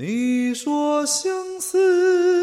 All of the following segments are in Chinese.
你说相思。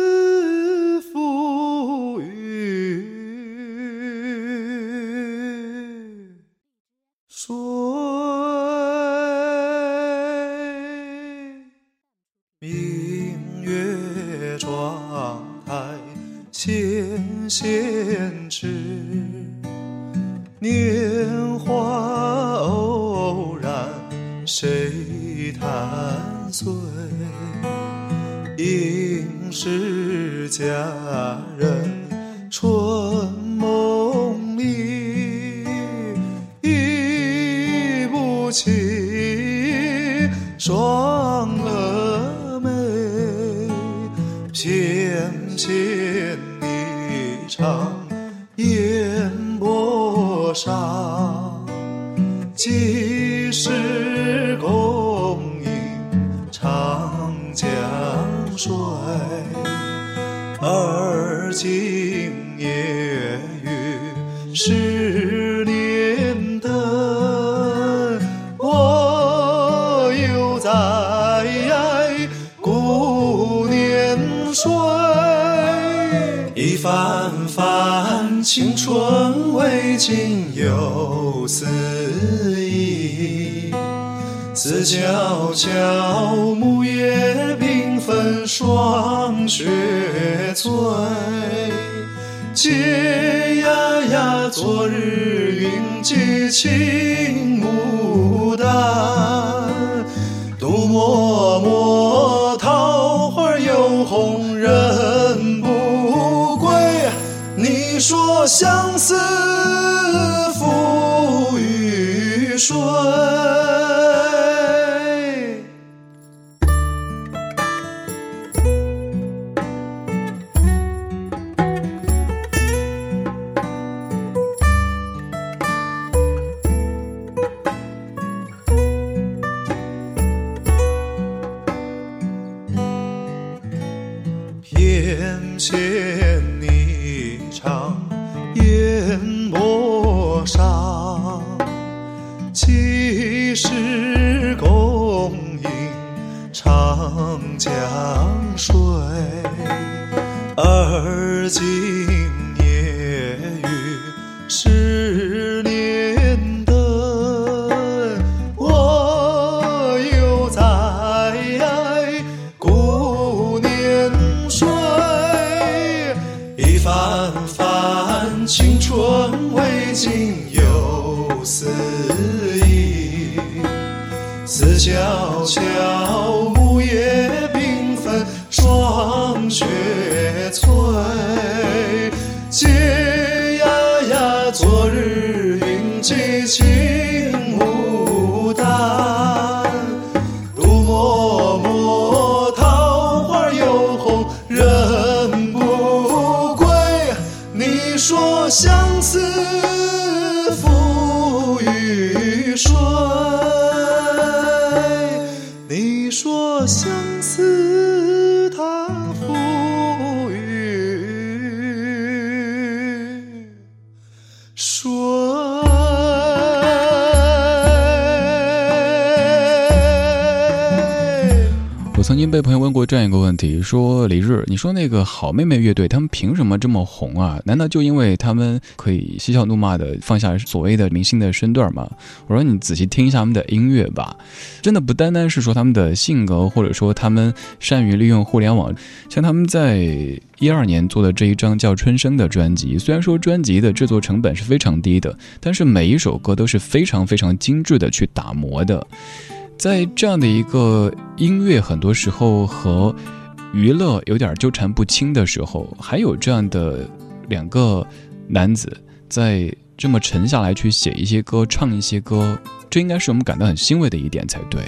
起双蛾眉，翩翩。泛泛青春未尽游丝意，思悄悄木叶缤纷霜雪催。嗟呀呀昨日云髻青牡丹。相思付予水。半番青春未尽，又思忆思悄悄。思。曾经被朋友问过这样一个问题，说李日，你说那个好妹妹乐队他们凭什么这么红啊？难道就因为他们可以嬉笑怒骂的放下所谓的明星的身段吗？我说你仔细听一下他们的音乐吧，真的不单单是说他们的性格，或者说他们善于利用互联网。像他们在一二年做的这一张叫《春生》的专辑，虽然说专辑的制作成本是非常低的，但是每一首歌都是非常非常精致的去打磨的。在这样的一个音乐，很多时候和娱乐有点纠缠不清的时候，还有这样的两个男子在这么沉下来去写一些歌、唱一些歌，这应该是我们感到很欣慰的一点才对。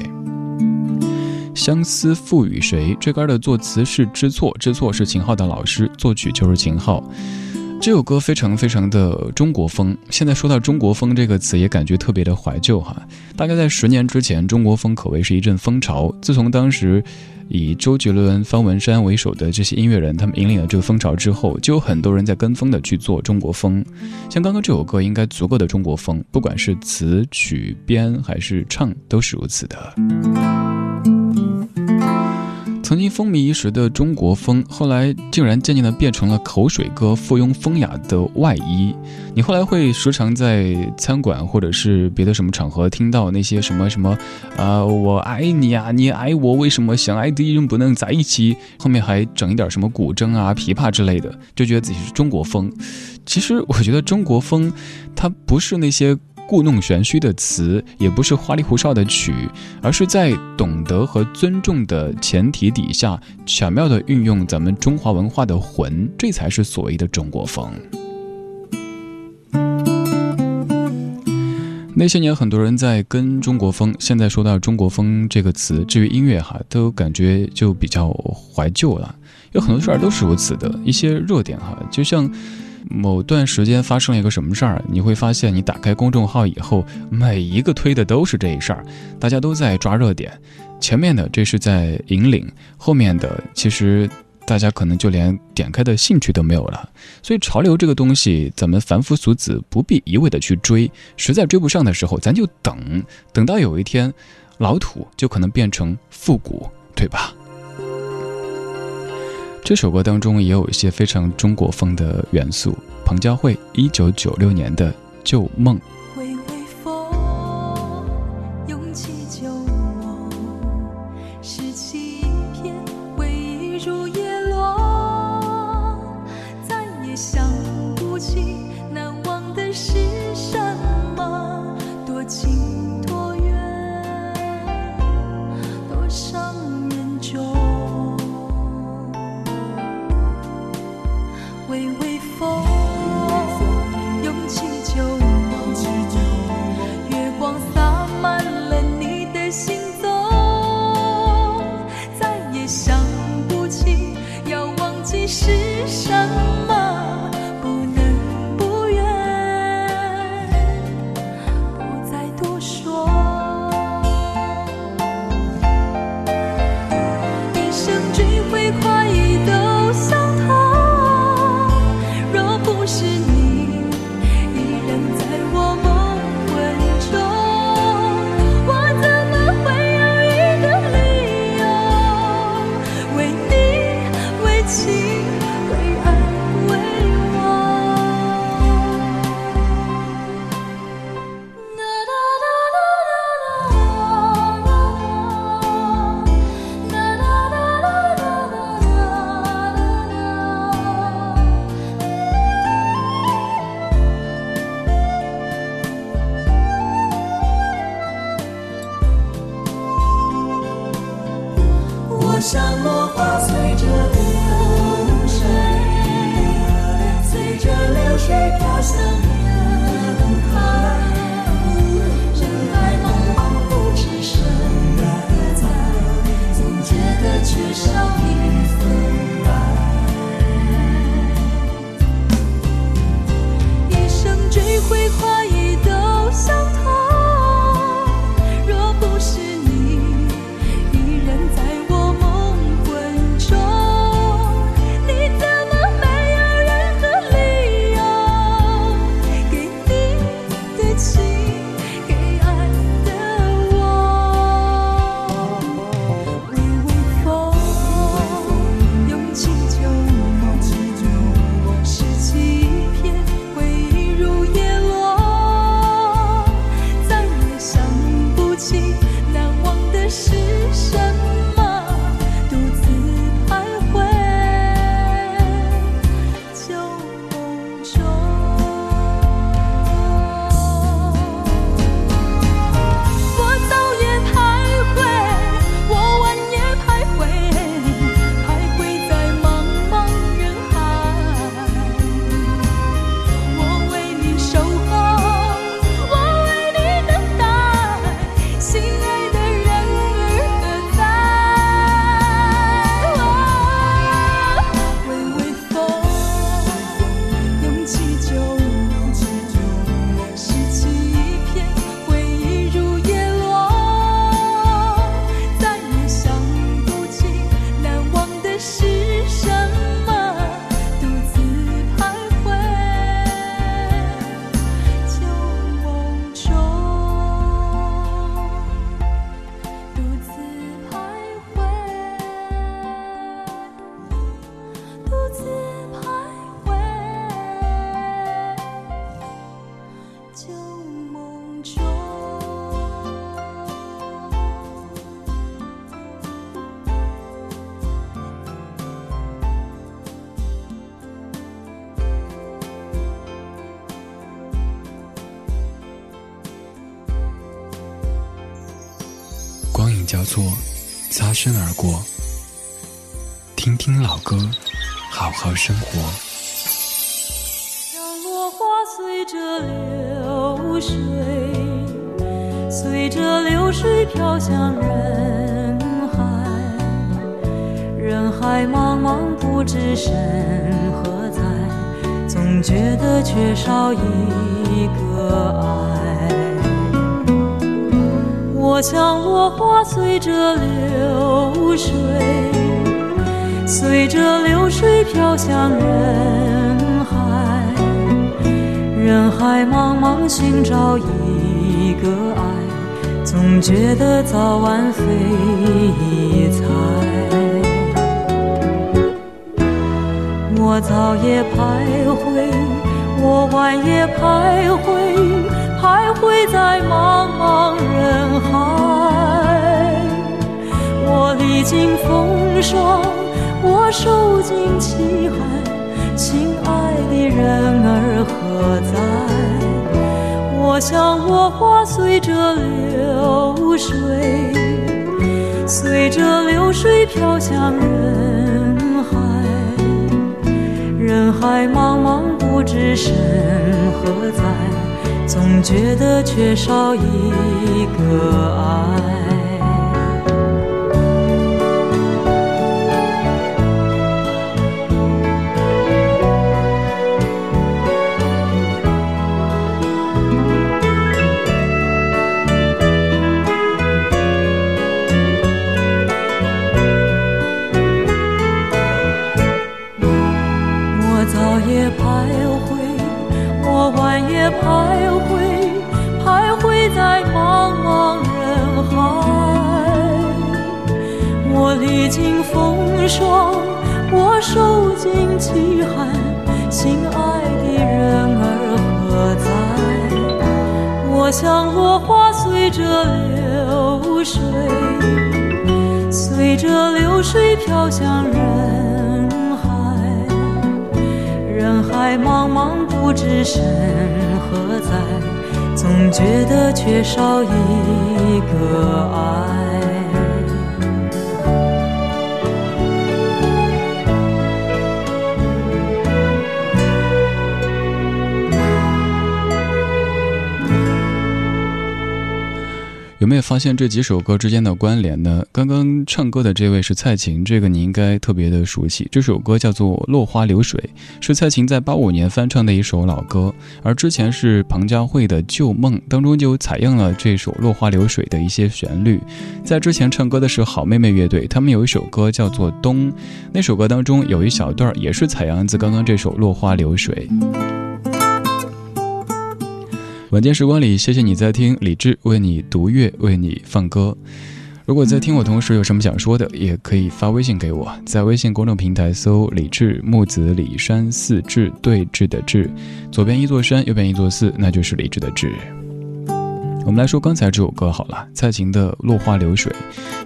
相思赋予谁？这歌的作词是知错，知错是秦昊的老师，作曲就是秦昊。这首歌非常非常的中国风。现在说到中国风这个词，也感觉特别的怀旧哈。大概在十年之前，中国风可谓是一阵风潮。自从当时以周杰伦、方文山为首的这些音乐人，他们引领了这个风潮之后，就有很多人在跟风的去做中国风。像刚刚这首歌，应该足够的中国风，不管是词曲编还是唱，都是如此的。曾经风靡一时的中国风，后来竟然渐渐的变成了口水歌附庸风雅的外衣。你后来会时常在餐馆或者是别的什么场合听到那些什么什么，啊，我爱你啊，你爱我，为什么相爱的人不能在一起？后面还整一点什么古筝啊、琵琶之类的，就觉得自己是中国风。其实我觉得中国风，它不是那些。故弄玄虚的词，也不是花里胡哨的曲，而是在懂得和尊重的前提底下，巧妙地运用咱们中华文化的魂，这才是所谓的中国风。那些年，很多人在跟中国风，现在说到中国风这个词，至于音乐哈，都感觉就比较怀旧了。有很多事儿都是如此的，一些弱点哈，就像。某段时间发生了一个什么事儿，你会发现，你打开公众号以后，每一个推的都是这一事儿，大家都在抓热点，前面的这是在引领，后面的其实大家可能就连点开的兴趣都没有了。所以，潮流这个东西，咱们凡夫俗子不必一味的去追，实在追不上的时候，咱就等，等到有一天老土就可能变成复古，对吧？这首歌当中也有一些非常中国风的元素。彭佳慧一九九六年的《旧梦》。过，擦身而过。听听老歌，好好生活。落花随着流水，随着流水飘向人海，人海茫茫不知身何在，总觉得缺少一个爱。我像落花随着流水，随着流水飘向人海。人海茫茫，寻找一个爱，总觉得早晚费猜。我早也徘徊，我晚也徘徊。徘徊在茫茫人海，我历经风霜，我受尽凄寒，亲爱的人儿何在？我想我化随着流水，随着流水飘向人海，人海茫茫，不知身何在。总觉得缺少一个爱。徘徊，徘徊在茫茫人海。我历尽风霜，我受尽凄寒，心爱的人儿何在？我像落花，随着流水，随着流水飘向人海。人海茫茫。不知身何在，总觉得缺少一个爱。有没有发现这几首歌之间的关联呢？刚刚唱歌的这位是蔡琴，这个你应该特别的熟悉。这首歌叫做《落花流水》，是蔡琴在八五年翻唱的一首老歌。而之前是彭佳慧的《旧梦》当中就采用了这首《落花流水》的一些旋律。在之前唱歌的是好妹妹乐队，他们有一首歌叫做《冬》，那首歌当中有一小段也是采样自刚刚这首《落花流水》。晚间时光里，谢谢你在听李志为你读乐，为你放歌。如果在听我同时有什么想说的，也可以发微信给我，在微信公众平台搜“李志木子李山四志对峙的志”，左边一座山，右边一座寺，那就是李志的志。我们来说刚才这首歌好了，蔡琴的《落花流水》。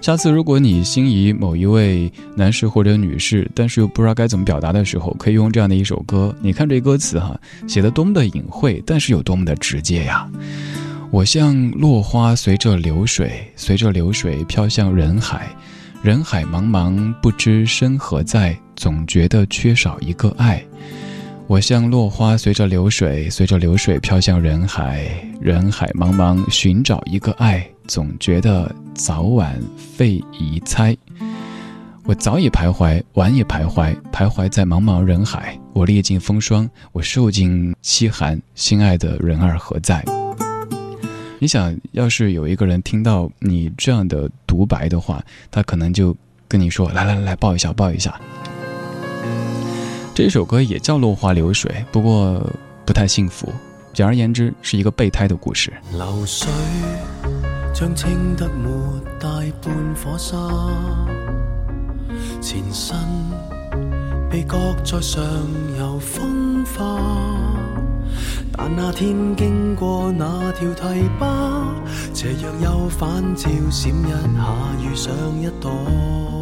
下次如果你心仪某一位男士或者女士，但是又不知道该怎么表达的时候，可以用这样的一首歌。你看这歌词哈，写的多么的隐晦，但是有多么的直接呀！我像落花随着流水，随着流水飘向人海，人海茫茫不知身何在，总觉得缺少一个爱。我像落花，随着流水，随着流水飘向人海。人海茫茫，寻找一个爱，总觉得早晚费疑猜。我早已徘徊，晚也徘徊，徘徊在茫茫人海。我历尽风霜，我受尽凄寒，心爱的人儿何在？你想要是有一个人听到你这样的独白的话，他可能就跟你说：“来来，来抱一下，抱一下。”这首歌也叫《落花流水》，不过不太幸福。简而言之，是一个备胎的故事。流水将清得没带半火沙，前身被搁在上游风化。但那天经过那条堤坝，斜阳又反照，闪一下遇上一朵。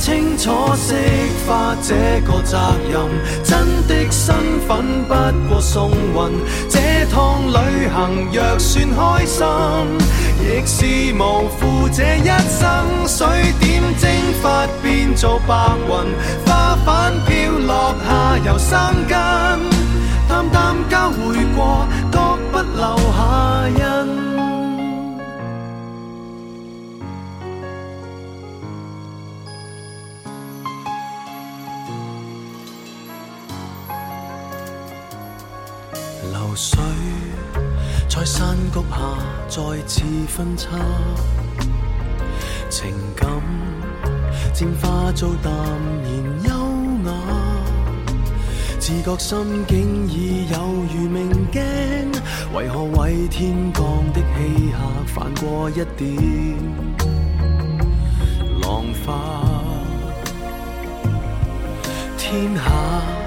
清楚释发这个责任，真的身份不过送运。这趟旅行若算开心，亦是无负这一生。水点蒸发变做白云，花瓣飘落下又生根，淡淡交会过，各不留下印。流水在山谷下再次分叉，情感渐化做淡然优雅，自觉心境已有如明镜，为何为天降的欺客泛过一点浪花？天下。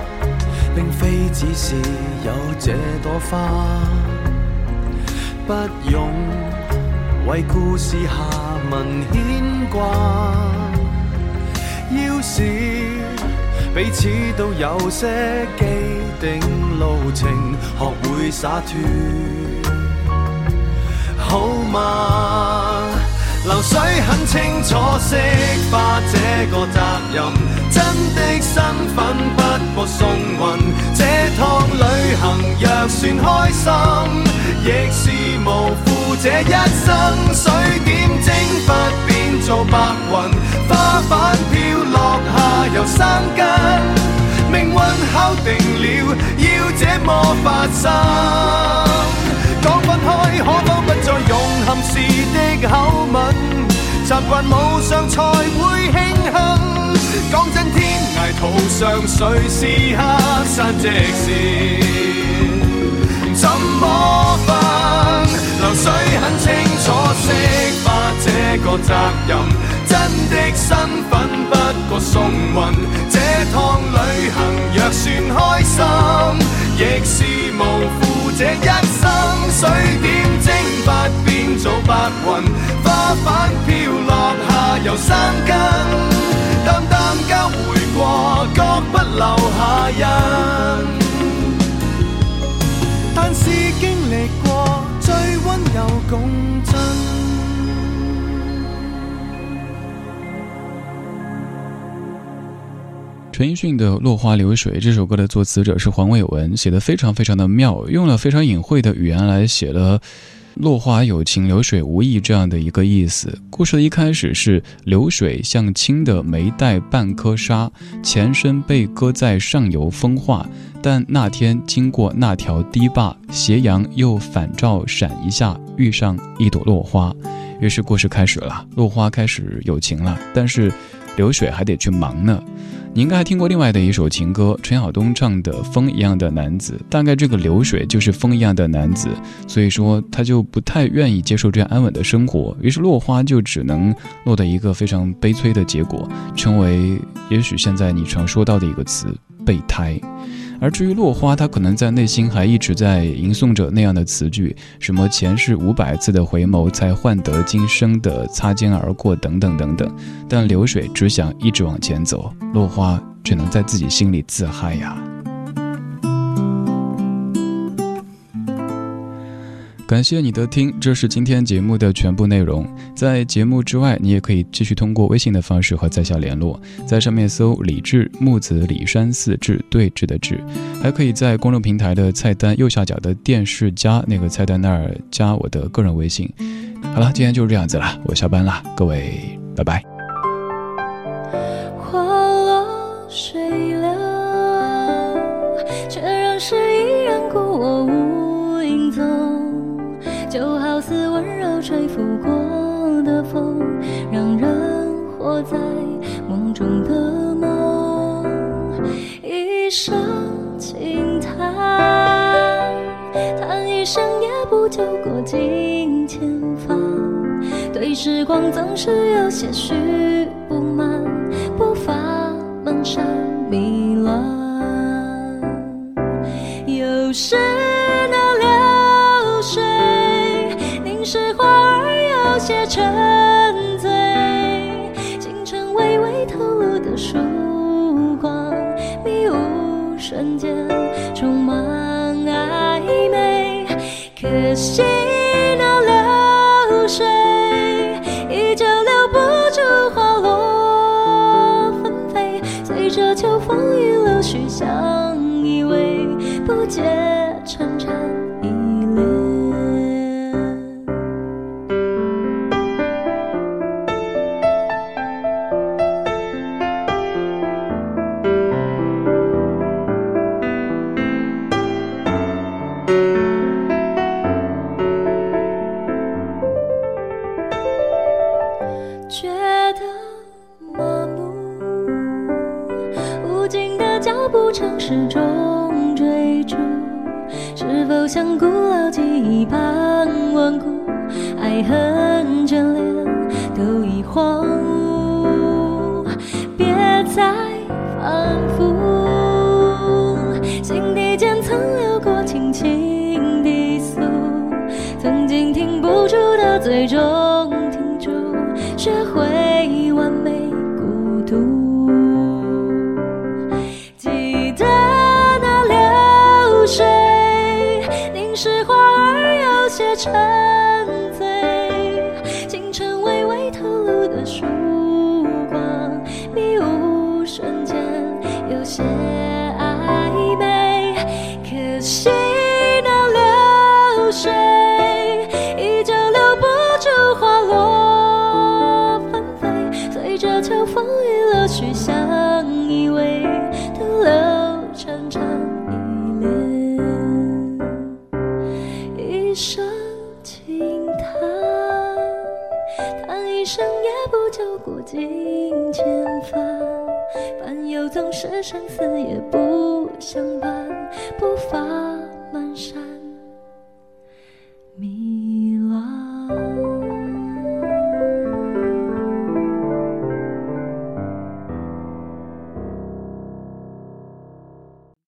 并非只是有这朵花，不用为故事下文牵挂。要是彼此都有些既定路程，学会洒脱，好吗？流水很清楚，釋放这个责任。真的身份不过送运，这趟旅行若算开心，亦是无负这一生。水点蒸发变做白云，花瓣飘落下又生根。命运敲定了要这么发生，讲分开可否不再用含时的口吻？习惯无常才会庆幸。讲真，天涯途上，谁是黑山即是怎么分？流水很清楚，识得这个责任，真的心。陈奕迅的《落花流水》这首歌的作词者是黄伟文，写的非常非常的妙，用了非常隐晦的语言来写了。落花有情，流水无意，这样的一个意思。故事的一开始是流水像清的没带半颗沙，前身被搁在上游风化，但那天经过那条堤坝，斜阳又反照闪一下，遇上一朵落花，于是故事开始了，落花开始有情了，但是流水还得去忙呢。你应该还听过另外的一首情歌，陈晓东唱的《风一样的男子》。大概这个流水就是风一样的男子，所以说他就不太愿意接受这样安稳的生活，于是落花就只能落得一个非常悲催的结果，成为也许现在你常说到的一个词——备胎。而至于落花，他可能在内心还一直在吟诵着那样的词句，什么前世五百次的回眸才换得今生的擦肩而过，等等等等。但流水只想一直往前走，落花只能在自己心里自嗨呀。感谢你的听，这是今天节目的全部内容。在节目之外，你也可以继续通过微信的方式和在下联络，在上面搜“李志木子李山寺志对峙的志”，还可以在公众平台的菜单右下角的“电视加”那个菜单那儿加我的个人微信。好了，今天就是这样子了，我下班了，各位，拜拜。吹拂过的风，让人活在梦中的梦。一声轻叹，叹一声也不就过境千帆。对时光总是有些许。细弄流水。像古老记忆般顽固，爱恨眷恋都已荒芜，别再反复。心底间曾流过，轻轻低诉，曾经停不住的，最终停住，学会。细酿流水，依旧留不住花落纷飞。随着秋风雨落去，相依偎，徒留长长依恋。一声轻叹，叹一生也不求过尽千帆，伴游总是生死也不相伴。